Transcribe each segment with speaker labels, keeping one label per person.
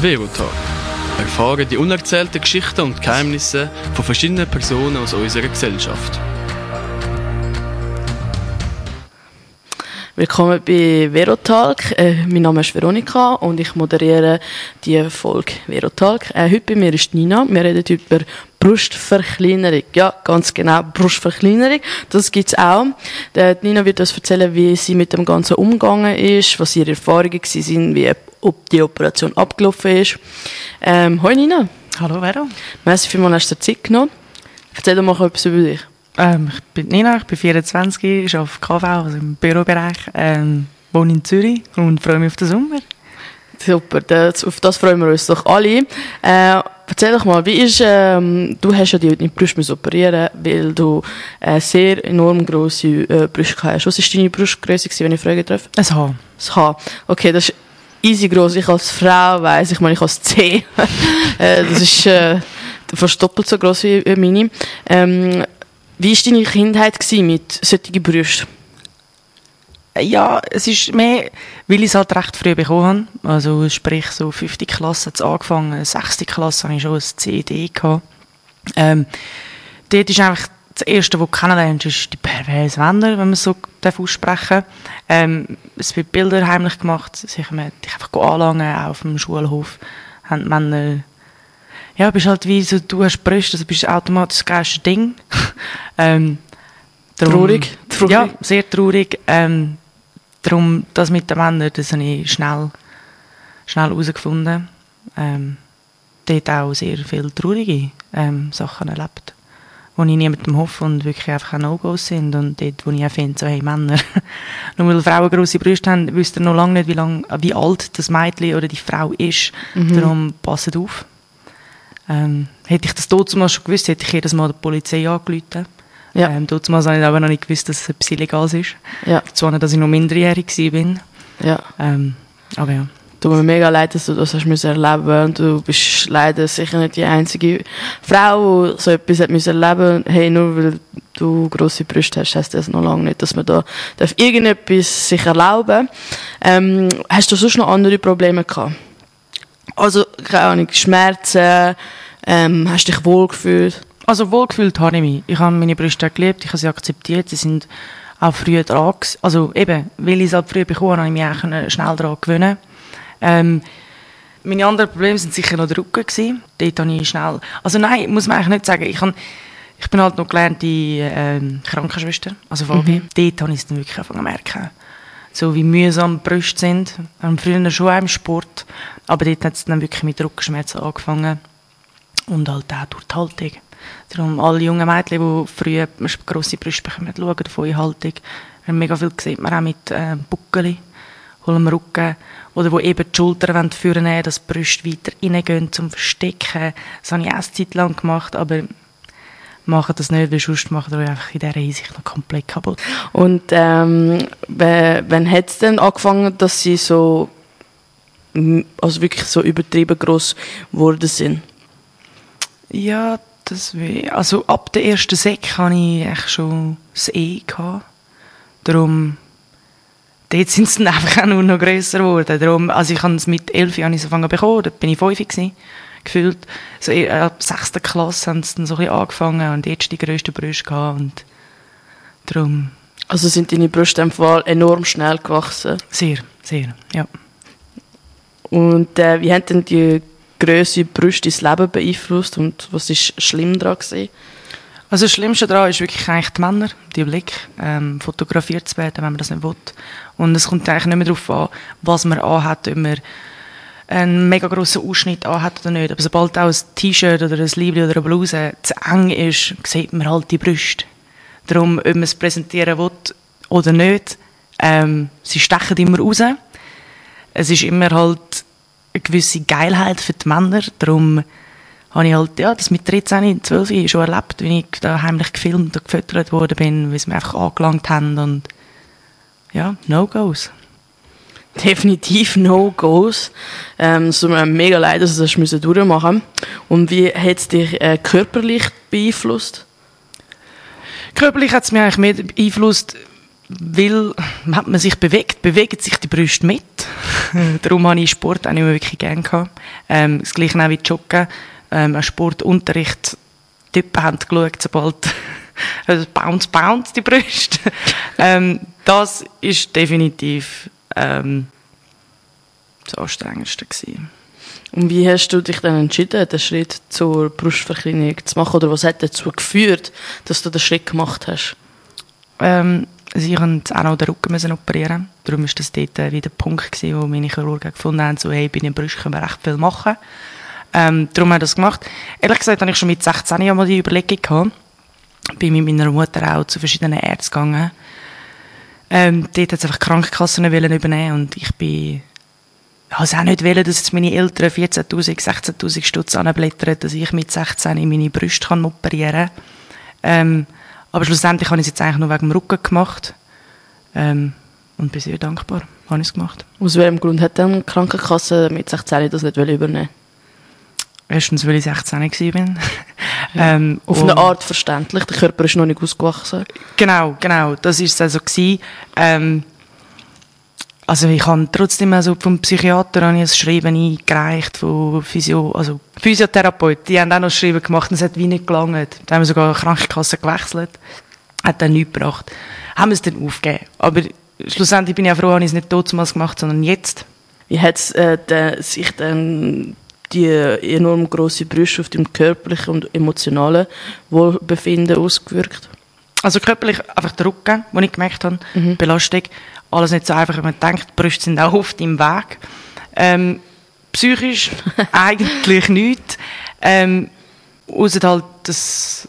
Speaker 1: Verotalk. Erfahren die unerzählten Geschichten und Geheimnisse von verschiedenen Personen aus unserer Gesellschaft.
Speaker 2: Willkommen bei Verotalk. Äh, mein Name ist Veronika und ich moderiere die Folge Verotalk. Äh, heute bei mir ist Nina. Wir reden über Brustverkleinerung. Ja, ganz genau, Brustverkleinerung. Das gibt's auch. Äh, Nina wird uns erzählen, wie sie mit dem Ganzen umgegangen ist, was ihre Erfahrungen sind, wie ob die Operation abgelaufen ist. Ähm, hoi Nina.
Speaker 3: Hallo Vero.
Speaker 2: Merci vielmals, hast du dir Zeit genommen. Erzähl doch mal etwas über dich.
Speaker 3: Ähm, ich bin Nina, ich bin 24, ich arbeite KV, also im Bürobereich, ähm, wohne in Zürich und freue mich auf den Sommer.
Speaker 2: Super, das, auf das freuen wir uns doch alle. Äh, erzähl doch mal, wie ist, ähm, du hast ja die, die Brust operieren weil du äh, sehr enorm grosse äh, Brüste hast. Was war deine Brustgröße, wenn ich fragen darf?
Speaker 3: Ein Haar.
Speaker 2: Das Haar. Okay, das ist easy groß. Ich als Frau weiss, ich meine, ich als C. äh, das ist äh, fast doppelt so groß wie meine. Ähm, wie war deine Kindheit mit solchen Brüsten?
Speaker 3: Ja, es ist mehr, weil ich es halt recht früh bekommen habe. Also sprich, so 5. Klasse hat es angefangen, 6. Klasse hatte ich schon ein CD gehabt. Ähm, dort ist einfach das Erste, was du kennenlernst, ist die perverse Wände, wenn man so aussprechen darf. Ähm, es wird Bilder heimlich gemacht, sich einfach anlangen, auch auf dem Schulhof, haben Männer ja, bist halt wie so, du hast Brüste, also bist automatisch das geilste Ding. ähm,
Speaker 2: darum, traurig, traurig.
Speaker 3: Ja, sehr traurig. Ähm, darum, das mit den Männern, das habe ich schnell, schnell herausgefunden. Ähm, dort auch sehr viele traurige ähm, Sachen erlebt. Wo ich niemandem hoffe und wirklich einfach auch No-Gos sind. Und dort, wo ich auch finde, so, hey Männer, nur weil Frauen grosse Brüste haben, wisst ihr noch lange nicht, wie, lang, wie alt das Mädchen oder die Frau ist. Mhm. Darum passet auf. Ähm, hätte ich das damals schon gewusst, hätte ich jedes Mal der Polizei angerufen. Ja. Ähm, damals habe ich aber noch nicht gewusst, dass es etwas Illegales ist. Ja. Zwar nicht, dass ich noch minderjährig war.
Speaker 2: Ja. Ähm, aber ja. Tut mir mega leid, dass du das hast müssen erleben und du bist leider sicher nicht die einzige Frau, die so etwas hat müssen erleben Hey, nur weil du grosse Brüste hast, heisst das noch lange nicht, dass man da darf irgendetwas sich erlauben ähm, Hast du sonst noch andere Probleme gehabt? Also, keine Ahnung, Schmerzen, ähm, hast du dich wohlgefühlt?
Speaker 3: Also wohlgefühlt habe ich mich. Ich habe meine Brüste geliebt, ich habe sie akzeptiert, sie sind auch früh dran Also eben, weil ich es halt früh bekommen habe, habe ich mich auch schnell daran gewöhnen ähm, meine anderen Probleme sind sicher noch der Rücken gewesen. Dort habe ich schnell, also nein, muss man eigentlich nicht sagen, ich, habe, ich bin halt noch gelernte ähm, Krankenschwester, also VG. Mhm. Dort habe ich es dann wirklich angefangen zu merken so wie mühsam die Brüste sind. Ähm, früher schon auch im Sport, aber dort hat es dann wirklich mit Rückenschmerzen angefangen. Und halt auch durch die Haltung. Darum alle jungen Mädchen, die früher grosse Brüste bekommen, schauen auf eure Haltung. Wir haben mega viel gesehen, man auch mit äh, Buckeli, holen wir Rücken. Oder wo eben die Schultern führen, dass die Brüste weiter reingehen zum Verstecken. Das habe ich auch eine Zeit lang gemacht, aber machen das nicht, weil sonst machen wir einfach in dieser Hinsicht noch komplett kaputt.
Speaker 2: Und ähm, wann hat es denn angefangen, dass sie so also wirklich so übertrieben groß geworden sind?
Speaker 3: Ja, das wie, also ab der ersten Sek hatte ich echt schon das E gehabt. Darum, dort sind sie dann einfach auch nur noch grösser geworden. Darum, also ich habe es mit elf Jahren angefangen bekommen, da bin ich fünf gewesen gefühlt, so ab sechster Klasse haben sie dann so ein bisschen angefangen und jetzt die grössten Brüste gehabt und darum.
Speaker 2: Also sind deine Brüste im Fall enorm schnell gewachsen?
Speaker 3: Sehr, sehr, ja.
Speaker 2: Und äh, wie haben denn die Größe Brüste das Leben beeinflusst und was ist schlimm daran gewesen?
Speaker 3: Also das Schlimmste daran ist wirklich eigentlich die Männer, die Blick, ähm, fotografiert zu werden, wenn man das nicht will. Und es kommt eigentlich nicht mehr darauf an, was man anhat, ob man einen mega grossen Ausschnitt anhat oder nicht. Aber sobald auch ein T-Shirt oder ein Liebling oder eine Bluse zu eng ist, sieht man halt die Brüste. Darum, ob man es präsentieren will oder nicht, ähm, sie stechen immer raus. Es ist immer halt eine gewisse Geilheit für die Männer. Darum habe ich halt, ja, das mit 13, 12 schon erlebt, wie ich da heimlich gefilmt und gefüttert worden bin, wie sie mich einfach angelangt haben und ja, No-Goes
Speaker 2: definitiv No-Gos. Ähm, es tut mir mega leid, dass du das müssen durchmachen Und wie hat es dich äh, körperlich beeinflusst?
Speaker 3: Körperlich hat es mich eigentlich mehr beeinflusst, weil, wenn man sich bewegt, bewegen sich die Brüste mit. Darum habe ich Sport auch nicht mehr wirklich gerne gehabt. Ähm, das gleiche auch wie Joggen. Ähm, Sportunterricht, die Typen haben geschaut, sobald also bounce, bounce die Brüste. ähm, das ist definitiv ähm, das Anstrengendste gewesen.
Speaker 2: Und wie hast du dich dann entschieden, den Schritt zur Brustverkleinerung zu machen? Oder was hat dazu geführt, dass du den Schritt gemacht hast?
Speaker 3: Ähm, also ich musste auch noch den Rücken müssen operieren. Darum war das dort äh, wieder der Punkt, gewesen, wo meine Chirurgen gefunden haben, so, hey, bei den Brüsten können wir recht viel machen. Ähm, darum haben wir das gemacht. Ehrlich gesagt habe ich schon mit 16 Jahren die Überlegung gehabt. Bin mit meiner Mutter auch zu verschiedenen Ärzten gegangen. Ähm, dort hat es einfach Krankenkassen übernehmen und ich bin also auch nicht wollen, dass jetzt meine Eltern 14'000, 16'000 Stutz anblättern, dass ich mit 16 in meine Brüste kann operieren kann. Ähm, aber schlussendlich habe ich es jetzt eigentlich nur wegen dem Rücken gemacht. Ähm, und bin sehr dankbar, habe ich es gemacht.
Speaker 2: Aus welchem Grund hat dann die Krankenkasse mit 16 das nicht übernehmen
Speaker 3: Erstens, weil ich 16 war.
Speaker 2: Ja. ähm, Auf eine Art verständlich, der Körper ist noch nicht ausgewachsen.
Speaker 3: Genau, genau, das war es also gewesen. Ähm, also ich habe trotzdem also vom Psychiater habe ich ein Schreiben eingereicht von Physio, also Physiotherapeuten, die haben auch noch Schreiben gemacht und es hat wie nicht gelangt. Da haben wir sogar eine Krankenkasse gewechselt. Hat dann nichts gebracht. Haben wir es dann aufgegeben. Aber schlussendlich bin ich auch froh, dass ich es nicht damals gemacht sondern jetzt.
Speaker 2: Wie hat es äh, sich dann die enorm grosse Brüste auf dem körperlichen und emotionalen Wohlbefinden ausgewirkt?
Speaker 3: Also körperlich einfach der Rücken, den ich gemerkt habe, mhm. Belastung alles nicht so einfach, wie man denkt. Die Brüste sind auch oft im Weg. Ähm, psychisch eigentlich nichts. Ähm, außer halt das,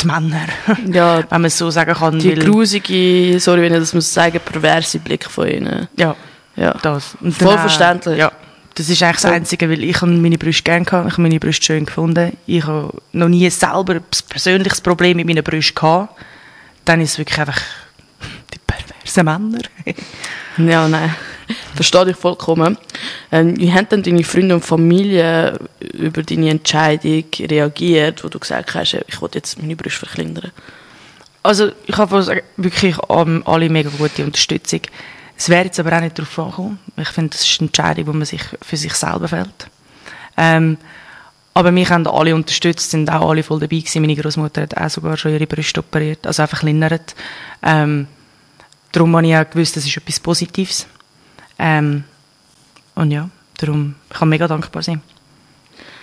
Speaker 3: die Männer, ja, wenn man es so sagen kann.
Speaker 2: Die grusige, sorry, wenn ich das muss sagen, perverse Blick von ihnen.
Speaker 3: Ja, ja. das.
Speaker 2: Und Voll verständlich.
Speaker 3: Ja. Das ist eigentlich das Einzige, weil ich meine Brüste gerne gehabt, ich habe meine Brüste schön gefunden. Ich habe noch nie selber ein persönliches Problem mit meinen Brüsten gehabt. Dann ist es wirklich einfach perverse Männer.
Speaker 2: ja, nein. Verstehe dich vollkommen. Ähm, wie haben denn deine Freunde und Familie über deine Entscheidung reagiert, wo du gesagt hast, ich will jetzt meine Brüste verkleinern?
Speaker 3: Also, ich habe wirklich alle mega gute Unterstützung. Es wäre jetzt aber auch nicht darauf angekommen. Ich finde, das ist eine Entscheidung, die man sich für sich selber fällt. Ähm, aber mich haben alle unterstützt, sind auch alle voll dabei gewesen. Meine Großmutter hat auch sogar schon ihre Brüste operiert, also einfach kleinert. Ähm, darum habe ich auch gewusst, das ist etwas Positives. Ähm, und ja, darum kann ich mega dankbar sein.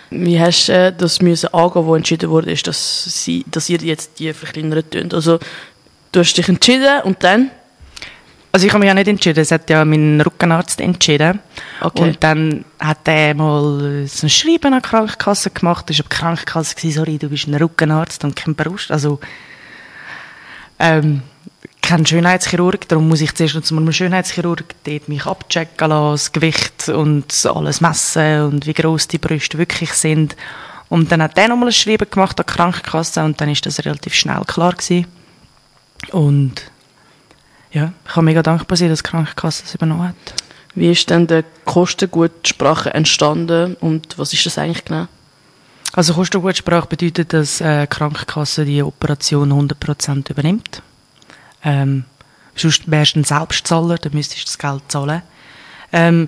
Speaker 2: Wie hast du äh, das müssen angehen, wo entschieden wurde, dass, sie, dass ihr jetzt die verkleinert tönt? Also, du hast dich entschieden und dann?
Speaker 3: Also ich habe mich ja nicht entschieden, es hat ja mein Rückenarzt entschieden. Okay. Und dann hat er mal so ein Schreiben an die Krankenkasse gemacht. Das war die Krankenkasse, sorry, du bist ein Rückenarzt und kein Brust. Also, ähm, kein Schönheitschirurg, darum muss ich zuerst zu einem Schönheitschirurg dort mich abchecken lassen, das Gewicht und alles messen und wie groß die Brüste wirklich sind. Und dann hat er nochmal ein Schreiben gemacht an die Krankenkasse und dann ist das relativ schnell klar gewesen. Und ja, ich kann mega dankbar sein, dass die Krankenkasse das übernommen hat.
Speaker 2: Wie ist denn die Kostengutsprache entstanden und was ist das eigentlich genau?
Speaker 3: Also Kostengutsprache bedeutet, dass äh, die Krankenkasse die Operation 100% übernimmt. Ähm, sonst wärst du ein Selbstzahler, dann müsstest du das Geld zahlen. Ähm,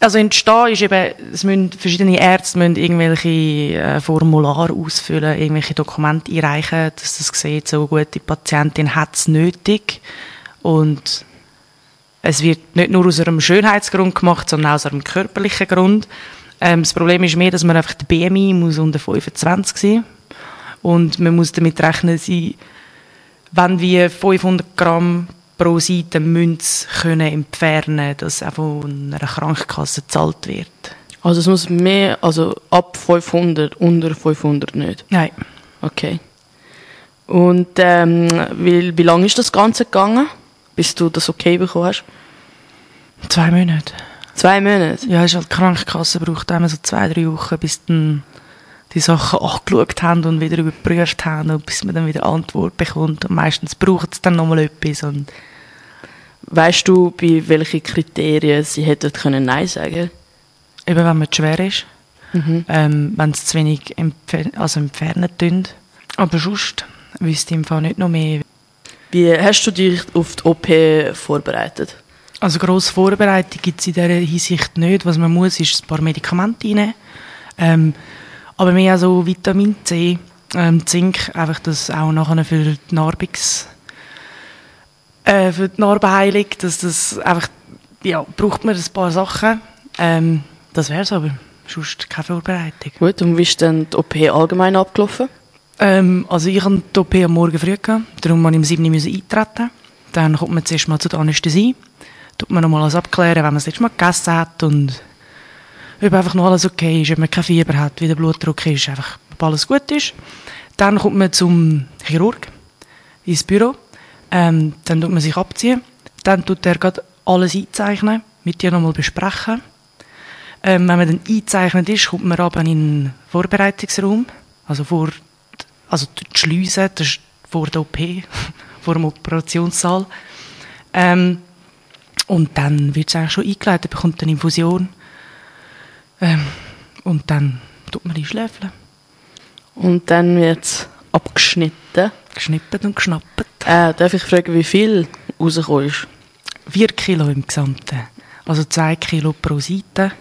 Speaker 3: also entstehen ist eben, es müssen, verschiedene Ärzte müssen irgendwelche äh, Formulare ausfüllen, irgendwelche Dokumente einreichen, dass das sieht, so gut, die Patientin hat es nötig. Und es wird nicht nur aus einem Schönheitsgrund gemacht, sondern auch aus einem körperlichen Grund. Ähm, das Problem ist mehr, dass man einfach der BMI muss unter 25 sein und man muss damit rechnen, sie wenn wir 500 Gramm pro Seite Münze können entfernen, dass auch von einer Krankenkasse gezahlt wird.
Speaker 2: Also es muss mehr, also ab 500, unter 500 nicht?
Speaker 3: Nein.
Speaker 2: Okay. Und ähm, wie, wie lange ist das Ganze gegangen, bis du das okay bekommen hast?
Speaker 3: Zwei Monate.
Speaker 2: Zwei Monate?
Speaker 3: Ja, ist halt die Krankenkasse braucht immer so zwei, drei Wochen, bis dann die Sachen angeschaut haben und wieder überprüft haben und bis man dann wieder Antwort bekommt. Und meistens braucht es dann nochmal etwas. Und
Speaker 2: weißt du, bei welchen Kriterien sie hätten können Nein sagen
Speaker 3: Eben, wenn man schwer ist. Mhm. Ähm, wenn es zu wenig empf also entfernen tun. Aber sonst wüsste ich im Fall nicht noch mehr.
Speaker 2: Wie hast du dich auf die OP vorbereitet?
Speaker 3: Also grosse Vorbereitung gibt es in dieser Hinsicht nicht. Was man muss, ist ein paar Medikamente reinnehmen. Ähm, aber mehr so Vitamin C, ähm, Zink, einfach das auch nachher für die Narbungs... Äh, für die Narbenheilung, dass das einfach... Ja, braucht man ein paar Sachen. Ähm, das wär's aber. Sonst keine Vorbereitung.
Speaker 2: Gut, und wie ist denn die OP allgemein abgelaufen?
Speaker 3: Ähm, also ich hatte die OP am Morgen früh, gehabt, darum musste ich um 7 Uhr eintreten. Dann kommt man zuerst mal zu der Anästhesie, tut man nochmal alles abklären, wenn man das letzte Mal gegessen hat und ob einfach noch alles okay ist, ob man kein Fieber hat, wie der Blutdruck ist, einfach, ob alles gut ist. Dann kommt man zum Chirurg ins Büro, ähm, dann tut man sich abziehen, dann tut er gerade alles einzeichnen, mit dir nochmal besprechen. Ähm, wenn man dann eingezeichnet ist, kommt man aber in den Vorbereitungsraum, also vor also die Schleuse, das ist vor der OP, vor dem Operationssaal. Ähm, und dann wird es eigentlich schon eingeleitet, bekommt eine Infusion. Ähm, und dann tut man die Schläfeln.
Speaker 2: Und dann wird es abgeschnitten.
Speaker 3: Geschnippt und geschnappt.
Speaker 2: Äh, darf ich fragen, wie viel rausgekommen ist?
Speaker 3: Vier Kilo im Gesamten. Also zwei Kilo pro Seite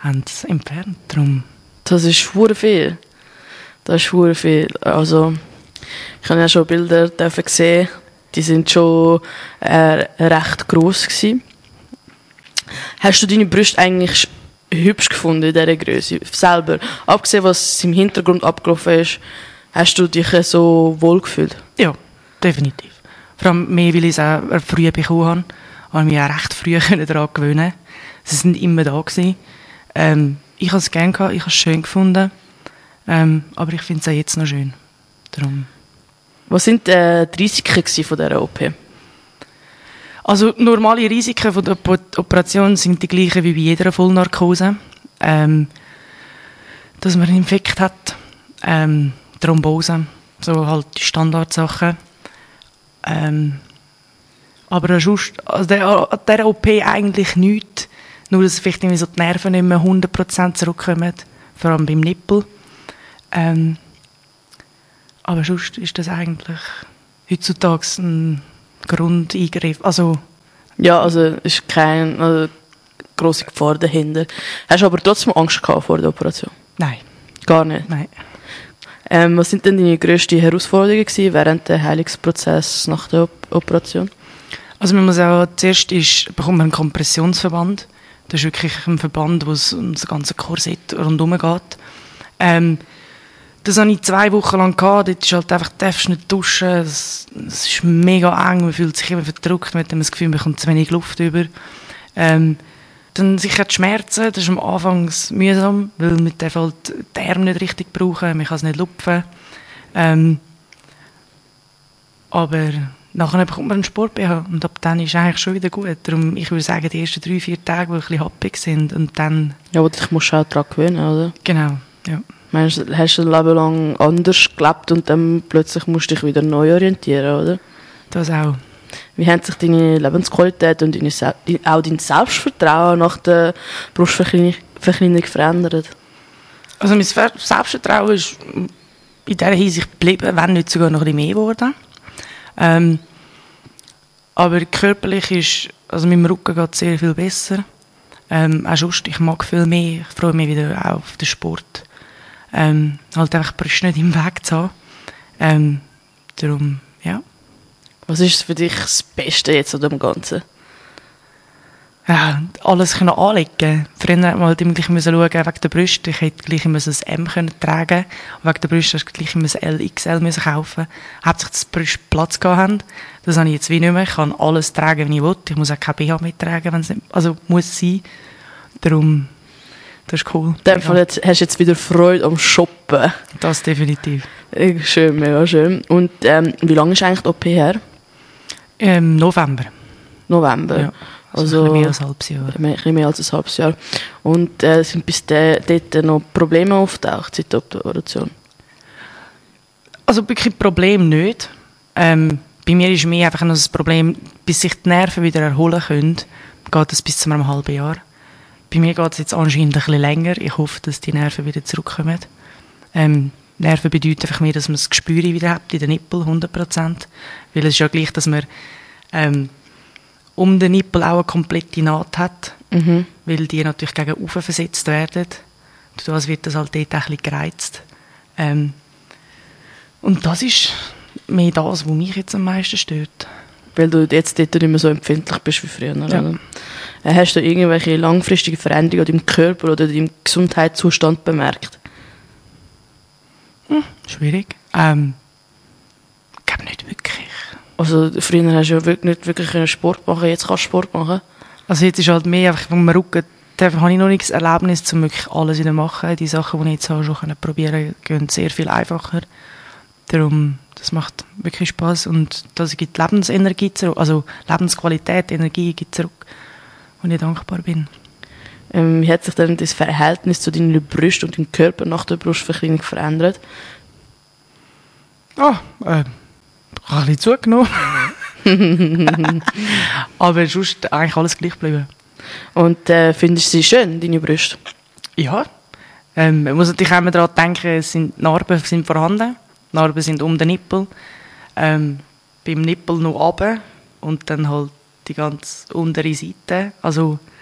Speaker 3: haben sie entfernt. Darum
Speaker 2: Das ist schwur viel. Das ist schwur viel. Also, ich habe ja schon Bilder dürfen sehen. Die sind schon äh, recht gross gewesen. Hast du deine Brüste eigentlich hübsch gefunden in dieser Größe? Selber. Abgesehen, was im Hintergrund abgelaufen ist, hast du dich so wohl gefühlt?
Speaker 3: Ja, definitiv. Vor allem mehr, weil ich es auch früh bekommen habe. habe ich mich auch recht früh daran gewöhnen Sie sind immer da gewesen. Ähm, ich habe es gerne gehabt, ich habe es schön gefunden. Ähm, aber ich finde es auch jetzt noch schön. Darum.
Speaker 2: Was sind äh, die Risiken von dieser OP?
Speaker 3: Also normale Risiken von der Op- Operation sind die gleichen wie bei jeder Vollnarkose. Ähm, dass man einen Infekt hat, ähm, Thrombose, so halt die Standardsachen. Ähm, aber sonst, also der, an dieser OP eigentlich nichts, nur dass vielleicht irgendwie so die Nerven nicht mehr 100% zurückkommen, vor allem beim Nippel. Ähm, aber sonst ist das eigentlich heutzutage ein Grundeingriff. Also,
Speaker 2: Ja, also ist keine also, grosse Gefahr dahinter. Hast du aber trotzdem Angst gehabt vor der Operation?
Speaker 3: nein,
Speaker 2: Gar nicht.
Speaker 3: nein.
Speaker 2: Ähm, was sind denn deine grössten Herausforderungen gewesen während des Heilungsprozesses nach der Op Operation?
Speaker 3: Also man muss auch, zuerst ist, bekommt man einen Kompressionsverband. Das ist wirklich ein Verband, wo es um das ganze Korsett rundherum geht. Ähm, das habe ich zwei Wochen lang gehabt. Dort ist halt einfach, du darfst nicht duschen. Es, ist mega eng. Man fühlt sich immer verdrückt. Man hat immer das Gefühl, man kommt zu wenig Luft über. Ähm, dann sicher die Schmerzen. Das ist am Anfang mühsam, weil man darf halt die Arme nicht richtig brauchen. Man kann es nicht lupfen. Ähm, aber nachher bekommt man einen Sport BH und ab dann ist es eigentlich schon wieder gut. Darum, ich würde sagen, die ersten drei, vier Tage, die ein bisschen happig sind und dann,
Speaker 2: Ja, aber dich musst du auch daran gewöhnen, oder?
Speaker 3: genau, ja.
Speaker 2: Meinst du, hast du ein Leben lang anders gelebt und dann plötzlich musst du dich wieder neu orientieren, oder?
Speaker 3: Das auch.
Speaker 2: Wie hat sich deine Lebensqualität und deine, auch dein Selbstvertrauen nach der Brustverkleinerung verändert?
Speaker 3: Also mein Ver- Selbstvertrauen ist in dieser Hinsicht geblieben, wenn nicht sogar noch ein mehr geworden. Ähm, aber körperlich ist, also meinem Rücken geht es sehr viel besser. Ähm, auch sonst, ich mag viel mehr, ich freue mich wieder auch auf den Sport. Ähm, halt einfach die Brüste nicht im Weg zu haben. Ähm, darum, ja.
Speaker 2: Was ist für dich das Beste jetzt an dem Ganzen?
Speaker 3: ja, alles können anlegen. Früher hat man halt immer gleich müssen schauen wegen der Brüste. Ich hätte gleich müssen ein M können tragen. Und wegen der Brüste hast du gleich müssen L, XL müssen kaufen. Hauptsächlich, dass die Brüste Platz gehabt haben. Das habe ich jetzt wie nicht mehr. Ich kann alles tragen, wie ich will. Ich muss auch kein BH mittragen, wenn es nicht, also muss sein. Darum, das ist cool.
Speaker 2: In dem Fall jetzt, hast du jetzt wieder Freude am Shoppen.
Speaker 3: Das definitiv.
Speaker 2: Schön, mega schön. Und ähm, wie lange ist eigentlich die OP her?
Speaker 3: Im November.
Speaker 2: November.
Speaker 3: Ja.
Speaker 2: Also,
Speaker 3: Also, ein bisschen mehr als ein halbes Jahr.
Speaker 2: Ein bisschen mehr als ein halbes Jahr. Und äh, sind bis de, dort noch Probleme auftaucht seit der Operation?
Speaker 3: Also wirklich Problem nicht. Ähm, bei mir ist mehr einfach noch das Problem, bis sich die Nerven wieder erholen können, geht es bis zu einem halben Jahr. Bei mir geht es jetzt anscheinend ein bisschen länger. Ich hoffe, dass die Nerven wieder zurückkommen. Ähm, Nerven bedeutet einfach mehr, dass man das Gespür wieder hat in den Nippel, 100%. Weil es ist ja gleich, dass man ähm, um den Nippel auch eine komplette Naht hat,
Speaker 2: Mhm.
Speaker 3: weil die natürlich gegen oben versetzt werden. Durch das wird das halt dort auch ein bisschen gereizt. Ähm, und das ist mehr das, was mich jetzt am meisten stört.
Speaker 2: Weil du jetzt dort nicht mehr so empfindlich bist wie früher.
Speaker 3: Ja.
Speaker 2: Oder? Hast du irgendwelche langfristigen Veränderungen an deinem Körper oder deinem Gesundheitszustand bemerkt?
Speaker 3: Schwierig. Ähm, ich glaube nicht wirklich.
Speaker 2: Also früher hast du ja wirklich nicht wirklich Sport machen, jetzt kannst du Sport machen.
Speaker 3: Also jetzt ist halt mehr einfach, vom Rücken, da habe ich noch nicht das Erlebnis, um wirklich alles wieder zu machen. Die Sachen, die ich jetzt habe, schon können probieren gehen sehr viel einfacher. Darum, das macht wirklich Spaß und das gibt Lebensenergie zurück, also Lebensqualität, Energie gibt zurück, und ich dankbar bin.
Speaker 2: Ähm, wie hat sich denn das Verhältnis zu deinen Brüsten und deinem Körper nach der Brustverkleinerung verändert?
Speaker 3: Ah, äh, ich habe ein bisschen zugenommen. Aber sonst eigentlich alles gleich geblieben.
Speaker 2: Und äh, findest du sie schön, deine Brüste?
Speaker 3: Ja. Ähm, man muss natürlich auch immer daran denken, es sind, Narben sind vorhanden. Narben sind um den Nippel. Ähm, beim Nippel noch runter und dann halt die ganz untere Seite. Also äh,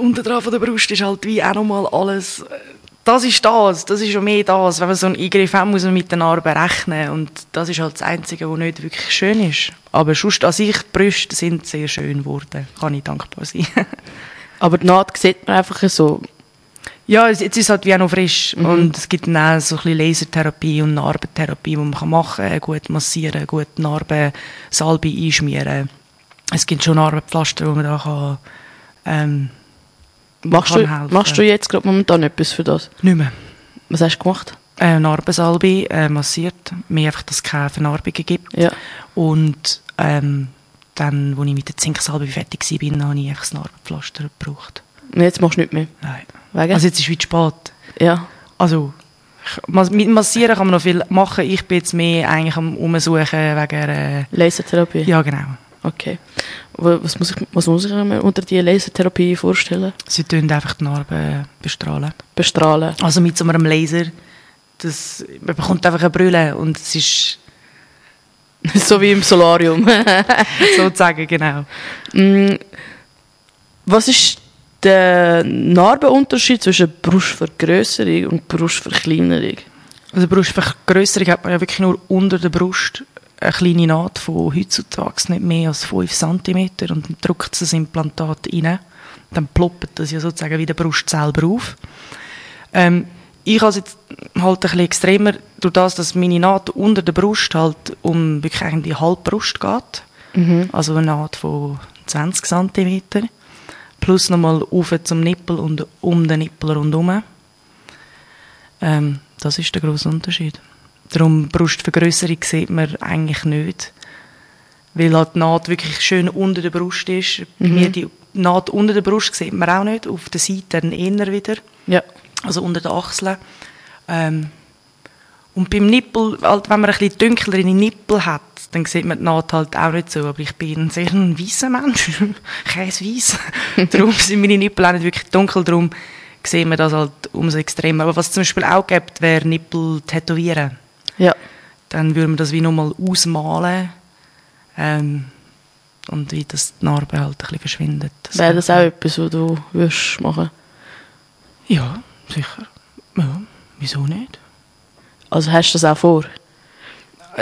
Speaker 3: unten dran von der Brust ist halt wie auch nochmal alles... äh, Das ist das, das ist schon mehr das. Wenn man so einen Eingriff hat, muss man mit den Narben rechnen. Und das ist halt das Einzige, was nicht wirklich schön ist. Aber sonst an sich, die Brüste sind sehr schön geworden. Kann ich dankbar sein.
Speaker 2: Aber die Naht sieht man einfach so.
Speaker 3: Ja, jetzt ist es halt wie auch noch frisch. Und es gibt dann auch so ein bisschen Lasertherapie und Narbentherapie, die man machen kann. Gut massieren, gut Narbensalbe einschmieren. Es gibt schon Narbenpflaster, wo man da kann, ähm,
Speaker 2: Machst du,
Speaker 3: helfen.
Speaker 2: machst du jetzt gerade momentan etwas für das?
Speaker 3: nicht mehr.
Speaker 2: Was hast du gemacht?
Speaker 3: Äh, Narbensalbe äh, massiert. Mir einfach, dass es keine Vernarbungen gibt.
Speaker 2: Ja.
Speaker 3: Und ähm, dann, als ich mit der Zinksalbe fertig war, habe ich einfach das Narbenpflaster gebraucht.
Speaker 2: Und jetzt machst du nicht mehr.
Speaker 3: Nein.
Speaker 2: Wegen?
Speaker 3: Also jetzt ist es zu spät.
Speaker 2: ja.
Speaker 3: Also, mit Massieren kann man noch viel machen. Ich bin jetzt mehr eigentlich am Umsuchen wegen äh,
Speaker 2: Lasertherapie?
Speaker 3: Ja, genau.
Speaker 2: Okay. Wa- Was muss ich, was muss ich mir unter die Lasertherapie vorstellen?
Speaker 3: Sie tun einfach die Narben bestrahlen.
Speaker 2: Bestrahlen.
Speaker 3: Also mit so einem Laser. Das, man bekommt einfach eine Brille und es ist
Speaker 2: so wie im Solarium.
Speaker 3: sozusagen, genau.
Speaker 2: Mm, Was ist der Narbenunterschied zwischen Brustvergrößerung und Brustverkleinerung?
Speaker 3: Also Brustvergrößerung hat man ja wirklich nur unter der Brust eine kleine Naht von heutzutage nicht mehr als 5 cm und dann drückt das Implantat rein. Dann ploppt das ja sozusagen wie der Brust selber auf. Ähm, ich habe es jetzt halt ein bisschen extremer, durch das, dass meine Naht unter der Brust halt um wirklich eigentlich die Halbbrust geht. Also eine Naht von 20 cm. Plus nochmal auf zum Nippel und um den Nippel rundherum. Ähm, das ist der grosse Unterschied. Darum Brustvergrößerung sieht man eigentlich nicht. Weil halt die Naht wirklich schön unter der Brust ist. Bei mir die Naht unter der Brust sieht man auch nicht. Auf der Seite dann eher wieder.
Speaker 2: Ja.
Speaker 3: Also unter den Achseln. Ähm, und beim Nippel, halt, wenn man ein bisschen dunklere Nippel hat, dann sieht man die Naht halt auch nicht so. Aber ich bin ein sehr ein weißer Mensch. Käseweiss. darum sind meine Nippel auch nicht wirklich dunkel. Darum sieht man das halt umso extremer. Aber was es zum Beispiel auch gibt, wäre Nippel tätowieren.
Speaker 2: Ja.
Speaker 3: Dann würde man das wie nochmal ausmalen. Ähm, und wie das die Narbe halt ein bisschen verschwindet.
Speaker 2: Wäre das auch etwas, was du würdest machen
Speaker 3: Ja, sicher. Ja, wieso nicht?
Speaker 2: Also hast du das auch vor?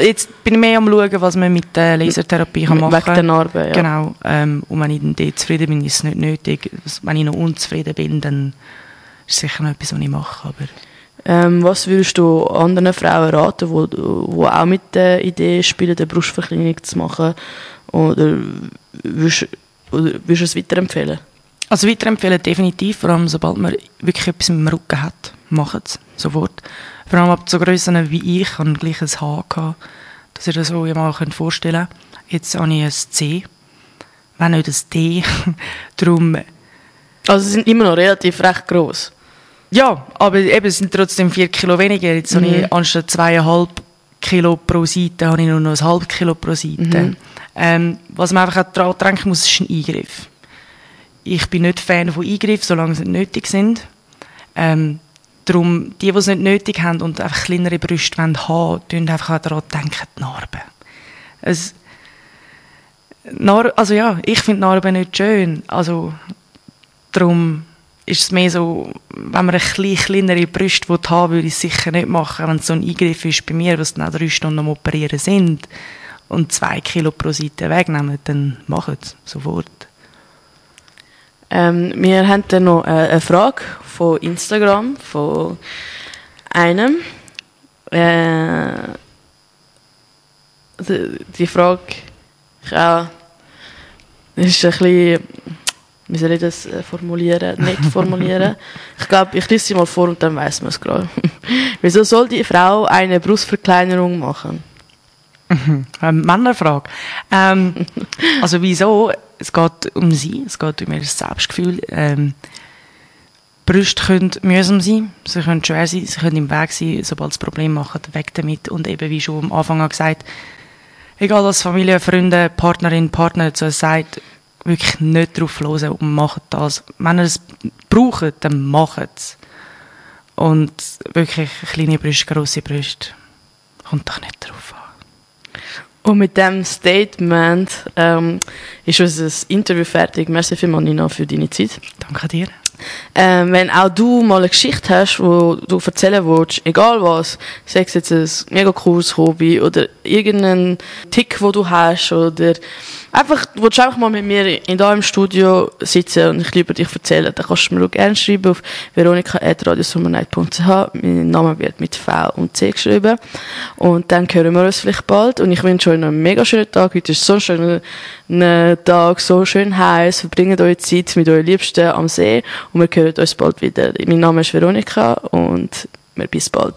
Speaker 3: Jetzt bin ich mehr am schauen, was man mit der Lasertherapie kann
Speaker 2: Wegen
Speaker 3: machen
Speaker 2: der Narbe, ja.
Speaker 3: Genau. Ähm, und wenn ich dann dort zufrieden bin, ist es nicht nötig. Wenn ich noch unzufrieden bin, dann ist es sicher noch etwas, was ich mache. Aber
Speaker 2: Ähm, was würdest du anderen Frauen raten, die, die auch mit der Idee spielen, eine Brustverkleinerung zu machen? Oder würdest, oder würdest du es weiterempfehlen?
Speaker 3: Also weiterempfehlen definitiv, vor allem sobald man wirklich etwas im Rücken hat, macht es sofort. Vor allem ab so Grössen wie ich, habe gleich ein H gehabt, dass ihr das so mal könnt vorstellen Jetzt habe ich ein C, wenn nicht ein D. Darum,
Speaker 2: Also sie sind immer noch relativ recht gross.
Speaker 3: Ja, aber eben es sind trotzdem vier Kilo weniger. Jetzt habe ich anstatt zweieinhalb Kilo pro Seite, habe ich nur noch ein halb Kilo pro Seite. Ähm, was man einfach daran denken muss, ist ein Eingriff. Ich bin nicht Fan von Eingriffen, solange sie nicht nötig sind. Ähm, Darum, die, die es nicht nötig haben und einfach kleinere Brüste haben wollen, einfach daran denken, die Narben. Es, Nar also ja, ich finde Narben nicht schön. Also, darum ist es mehr so, wenn man ein bisschen kleinere Brüste haben will, würde ich es sicher nicht machen. Wenn es so ein Eingriff ist bei mir, was dann auch drei Stunden am Operieren sind und zwei Kilo pro Seite wegnehmen, dann machen es sofort.
Speaker 2: Ähm, wir haben dann noch äh, eine Frage von Instagram von einem. Äh, die Frage ja, ist ein bisschen, wie soll ich das äh, formulieren, nicht formulieren. ich glaube, ich lese sie mal vor und dann weiß man es gerade. Wieso soll die Frau eine Brustverkleinerung machen?
Speaker 3: Ähm, Männerfrage. Ähm, also wieso? Es geht um sie, es geht um ihr Selbstgefühl. Ähm, Brüste können mühsam sein, sie können schwer sein, sie können im Weg sein, sobald sie Probleme machen, weg damit. Und eben, wie schon am Anfang gesagt, egal was Familie, Freunde, Partnerin, Partner dazu sagt, wirklich nicht drauf los und macht das. Wenn ihr es braucht, dann macht es. Und wirklich kleine Brüste, grosse Brüste. Kommt doch nicht drauf an.
Speaker 2: Und mit diesem Statement ähm, ist unser Interview fertig. Merci vielmals, Nina, für deine Zeit.
Speaker 3: Danke dir.
Speaker 2: Ähm, wenn auch du mal eine Geschichte hast, wo du erzählen willst, egal was, sei es jetzt ein mega cooles Hobby oder irgendeinen Tick, wo du hast oder einfach, willst du einfach mal mit mir in da im Studio sitzen und ich über dich erzählen, dann kannst du mir auch gerne schreiben auf veronika.radiosummernight.ch. Mein Name wird mit V und C geschrieben. Und dann hören wir uns vielleicht bald. Und ich wünsche euch einen mega schönen Tag. Heute ist so ein schöner Tag, so schön heiß. Verbringt eure Zeit mit euren Liebsten am See und wir hören uns bald wieder. Mein Name ist Veronika und wir bis bald.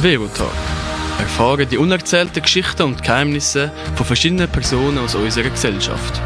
Speaker 1: Velotag. Erfahren die unerzählten Geschichten und Geheimnisse von verschiedenen Personen aus unserer Gesellschaft.